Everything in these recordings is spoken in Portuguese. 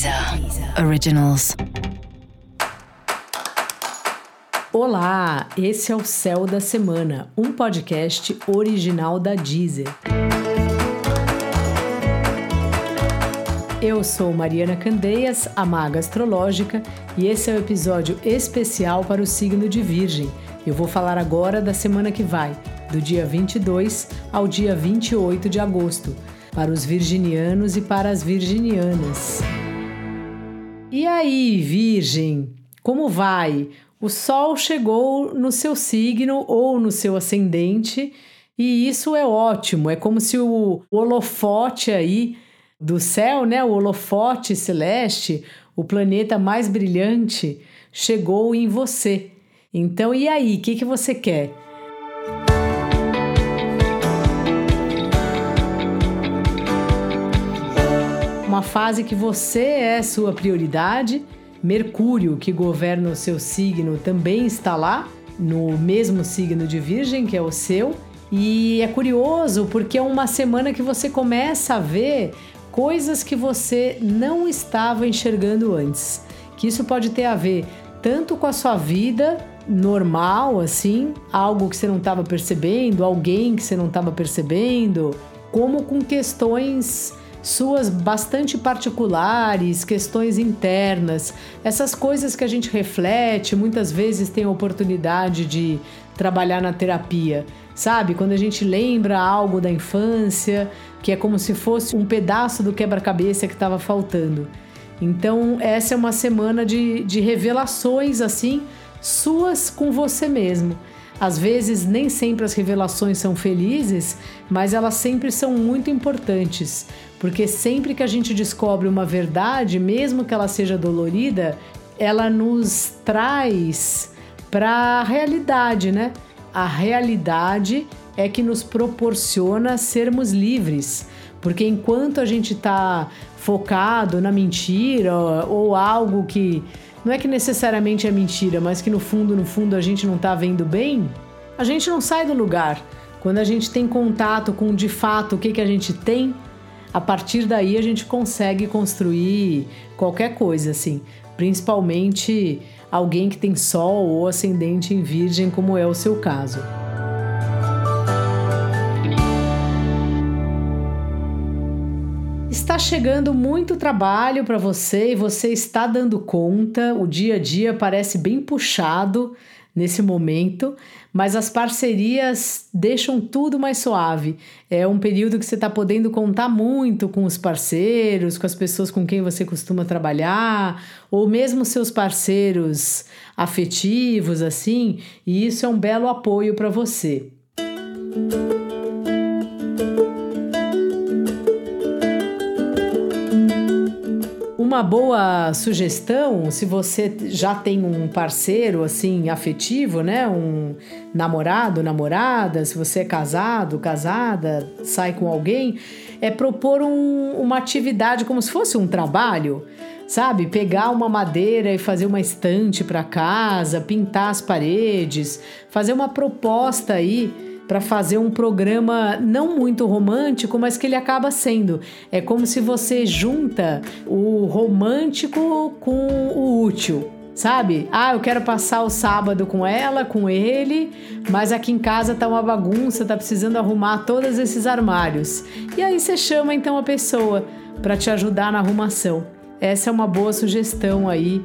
Deezer Originals. Olá, esse é o Céu da Semana, um podcast original da Deezer. Eu sou Mariana Candeias, a maga astrológica, e esse é o um episódio especial para o signo de Virgem. Eu vou falar agora da semana que vai, do dia 22 ao dia 28 de agosto, para os virginianos e para as virginianas. E aí, Virgem, como vai? O Sol chegou no seu signo ou no seu ascendente, e isso é ótimo. É como se o holofote aí do céu, né, o holofote celeste, o planeta mais brilhante, chegou em você. Então, e aí, o que, que você quer? Fase que você é sua prioridade. Mercúrio, que governa o seu signo, também está lá, no mesmo signo de Virgem, que é o seu. E é curioso porque é uma semana que você começa a ver coisas que você não estava enxergando antes. Que isso pode ter a ver tanto com a sua vida normal, assim, algo que você não estava percebendo, alguém que você não estava percebendo, como com questões suas bastante particulares, questões internas, essas coisas que a gente reflete, muitas vezes tem a oportunidade de trabalhar na terapia. Sabe, quando a gente lembra algo da infância, que é como se fosse um pedaço do quebra-cabeça que estava faltando. Então, essa é uma semana de, de revelações assim, suas com você mesmo. Às vezes, nem sempre as revelações são felizes, mas elas sempre são muito importantes, porque sempre que a gente descobre uma verdade, mesmo que ela seja dolorida, ela nos traz para a realidade, né? A realidade é que nos proporciona sermos livres, porque enquanto a gente está focado na mentira ou algo que não é que necessariamente é mentira, mas que no fundo, no fundo a gente não está vendo bem, a gente não sai do lugar. Quando a gente tem contato com de fato o que, que a gente tem, a partir daí a gente consegue construir qualquer coisa, assim. Principalmente alguém que tem sol ou ascendente em virgem, como é o seu caso. Está chegando muito trabalho para você e você está dando conta. O dia a dia parece bem puxado nesse momento, mas as parcerias deixam tudo mais suave. É um período que você está podendo contar muito com os parceiros, com as pessoas com quem você costuma trabalhar, ou mesmo seus parceiros afetivos, assim, e isso é um belo apoio para você. Uma boa sugestão, se você já tem um parceiro assim afetivo, né, um namorado, namorada, se você é casado, casada, sai com alguém, é propor um, uma atividade como se fosse um trabalho, sabe? Pegar uma madeira e fazer uma estante para casa, pintar as paredes, fazer uma proposta aí para fazer um programa não muito romântico, mas que ele acaba sendo. É como se você junta o romântico com o útil sabe? Ah, eu quero passar o sábado com ela, com ele, mas aqui em casa tá uma bagunça, tá precisando arrumar todos esses armários. E aí você chama então a pessoa para te ajudar na arrumação. Essa é uma boa sugestão aí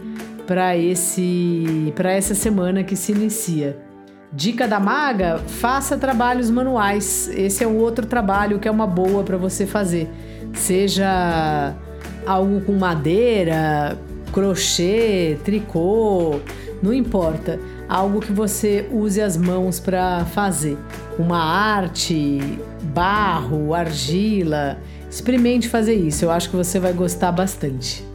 para esse para essa semana que se inicia. Dica da maga: faça trabalhos manuais. Esse é um outro trabalho que é uma boa para você fazer. Seja algo com madeira, crochê, tricô, não importa. Algo que você use as mãos para fazer. Uma arte, barro, argila. Experimente fazer isso, eu acho que você vai gostar bastante.